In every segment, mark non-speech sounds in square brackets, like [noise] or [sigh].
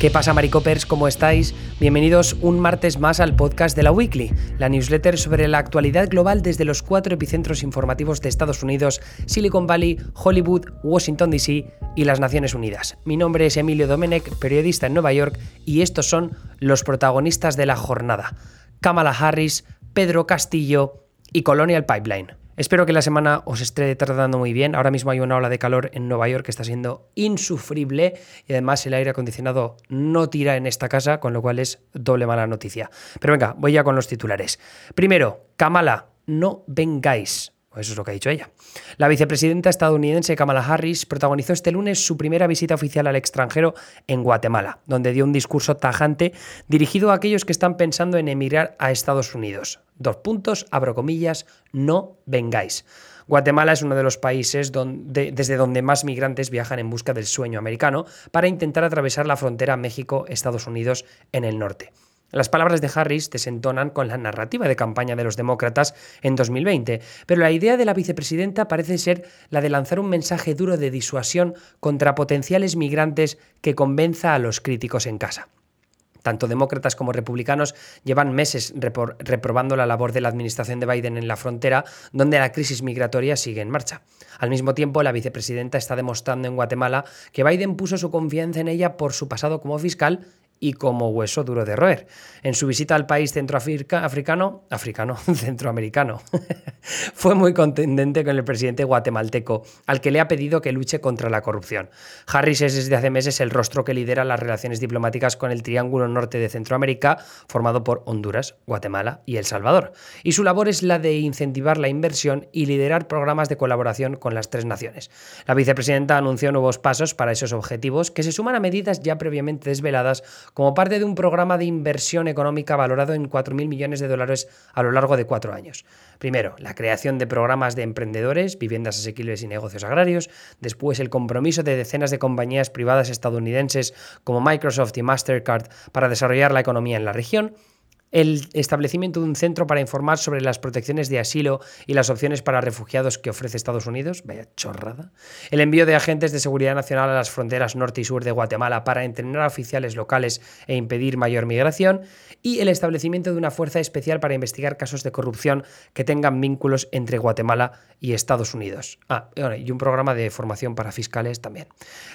¿Qué pasa, Maricopers? ¿Cómo estáis? Bienvenidos un martes más al podcast de la Weekly, la newsletter sobre la actualidad global desde los cuatro epicentros informativos de Estados Unidos, Silicon Valley, Hollywood, Washington DC y las Naciones Unidas. Mi nombre es Emilio Domenech, periodista en Nueva York, y estos son los protagonistas de la jornada: Kamala Harris, Pedro Castillo y Colonial Pipeline. Espero que la semana os esté tratando muy bien. Ahora mismo hay una ola de calor en Nueva York que está siendo insufrible y además el aire acondicionado no tira en esta casa, con lo cual es doble mala noticia. Pero venga, voy ya con los titulares. Primero, Kamala, no vengáis. Eso es lo que ha dicho ella. La vicepresidenta estadounidense Kamala Harris protagonizó este lunes su primera visita oficial al extranjero en Guatemala, donde dio un discurso tajante dirigido a aquellos que están pensando en emigrar a Estados Unidos. Dos puntos, abro comillas, no vengáis. Guatemala es uno de los países desde donde más migrantes viajan en busca del sueño americano para intentar atravesar la frontera México-Estados Unidos en el norte. Las palabras de Harris desentonan con la narrativa de campaña de los demócratas en 2020, pero la idea de la vicepresidenta parece ser la de lanzar un mensaje duro de disuasión contra potenciales migrantes que convenza a los críticos en casa. Tanto demócratas como republicanos llevan meses reprobando la labor de la administración de Biden en la frontera, donde la crisis migratoria sigue en marcha. Al mismo tiempo, la vicepresidenta está demostrando en Guatemala que Biden puso su confianza en ella por su pasado como fiscal y como hueso duro de roer. En su visita al país centroafricano, africano, [laughs] centroamericano, [laughs] fue muy contundente con el presidente guatemalteco, al que le ha pedido que luche contra la corrupción. Harris es desde hace meses el rostro que lidera las relaciones diplomáticas con el Triángulo Norte de Centroamérica, formado por Honduras, Guatemala y El Salvador. Y su labor es la de incentivar la inversión y liderar programas de colaboración con las tres naciones. La vicepresidenta anunció nuevos pasos para esos objetivos que se suman a medidas ya previamente desveladas como parte de un programa de inversión económica valorado en 4.000 millones de dólares a lo largo de cuatro años. Primero, la creación de programas de emprendedores, viviendas asequibles y negocios agrarios. Después, el compromiso de decenas de compañías privadas estadounidenses como Microsoft y Mastercard para desarrollar la economía en la región el establecimiento de un centro para informar sobre las protecciones de asilo y las opciones para refugiados que ofrece Estados Unidos, vaya chorrada, el envío de agentes de seguridad nacional a las fronteras norte y sur de Guatemala para entrenar a oficiales locales e impedir mayor migración, y el establecimiento de una fuerza especial para investigar casos de corrupción que tengan vínculos entre Guatemala y Estados Unidos. Ah, y un programa de formación para fiscales también.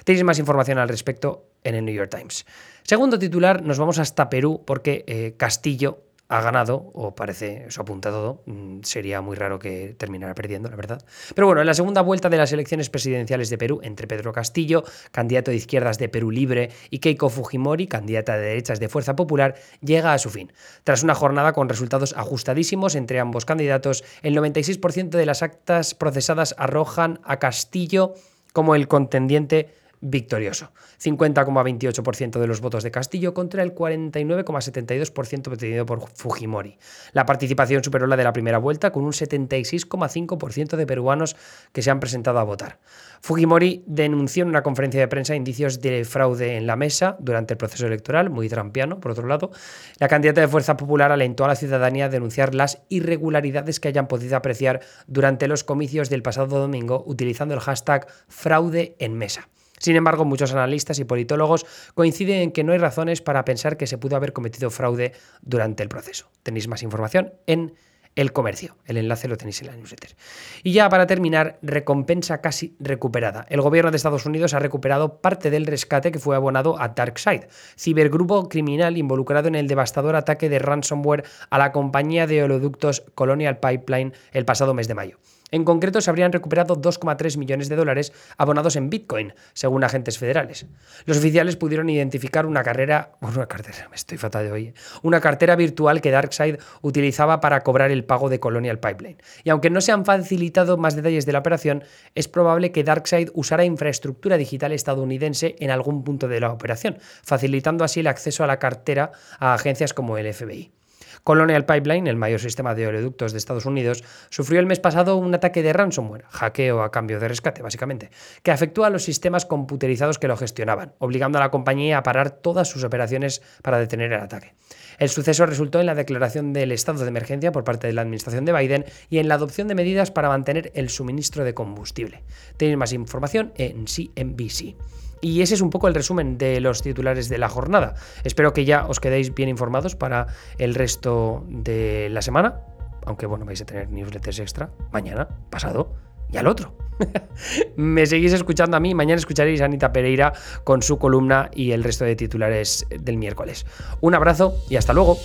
Tenéis más información al respecto en el New York Times. Segundo titular, nos vamos hasta Perú porque eh, Castillo ha ganado, o parece, eso apunta todo, mm, sería muy raro que terminara perdiendo, la verdad. Pero bueno, en la segunda vuelta de las elecciones presidenciales de Perú, entre Pedro Castillo, candidato de izquierdas de Perú Libre, y Keiko Fujimori, candidata de derechas de Fuerza Popular, llega a su fin. Tras una jornada con resultados ajustadísimos entre ambos candidatos, el 96% de las actas procesadas arrojan a Castillo como el contendiente victorioso. 50,28% de los votos de Castillo contra el 49,72% obtenido por Fujimori. La participación superó la de la primera vuelta con un 76,5% de peruanos que se han presentado a votar. Fujimori denunció en una conferencia de prensa indicios de fraude en la mesa durante el proceso electoral, muy trampiano, por otro lado. La candidata de Fuerza Popular alentó a la ciudadanía a denunciar las irregularidades que hayan podido apreciar durante los comicios del pasado domingo utilizando el hashtag fraude en mesa. Sin embargo, muchos analistas y politólogos coinciden en que no hay razones para pensar que se pudo haber cometido fraude durante el proceso. Tenéis más información en el comercio. El enlace lo tenéis en la newsletter. Y ya para terminar, recompensa casi recuperada. El gobierno de Estados Unidos ha recuperado parte del rescate que fue abonado a DarkSide, cibergrupo criminal involucrado en el devastador ataque de ransomware a la compañía de oleoductos Colonial Pipeline el pasado mes de mayo. En concreto, se habrían recuperado 2,3 millones de dólares abonados en Bitcoin, según agentes federales. Los oficiales pudieron identificar una carrera, una cartera, me estoy una cartera virtual que DarkSide utilizaba para cobrar el pago de Colonial Pipeline. Y aunque no se han facilitado más detalles de la operación, es probable que DarkSide usara infraestructura digital estadounidense en algún punto de la operación, facilitando así el acceso a la cartera a agencias como el FBI. Colonial Pipeline, el mayor sistema de oleoductos de Estados Unidos, sufrió el mes pasado un ataque de ransomware, hackeo a cambio de rescate, básicamente, que afectó a los sistemas computerizados que lo gestionaban, obligando a la compañía a parar todas sus operaciones para detener el ataque. El suceso resultó en la declaración del estado de emergencia por parte de la administración de Biden y en la adopción de medidas para mantener el suministro de combustible. Tenéis más información en CNBC. Y ese es un poco el resumen de los titulares de la jornada. Espero que ya os quedéis bien informados para el resto de la semana. Aunque bueno, vais a tener newsletters extra mañana, pasado y al otro. [laughs] Me seguís escuchando a mí, mañana escucharéis a Anita Pereira con su columna y el resto de titulares del miércoles. Un abrazo y hasta luego.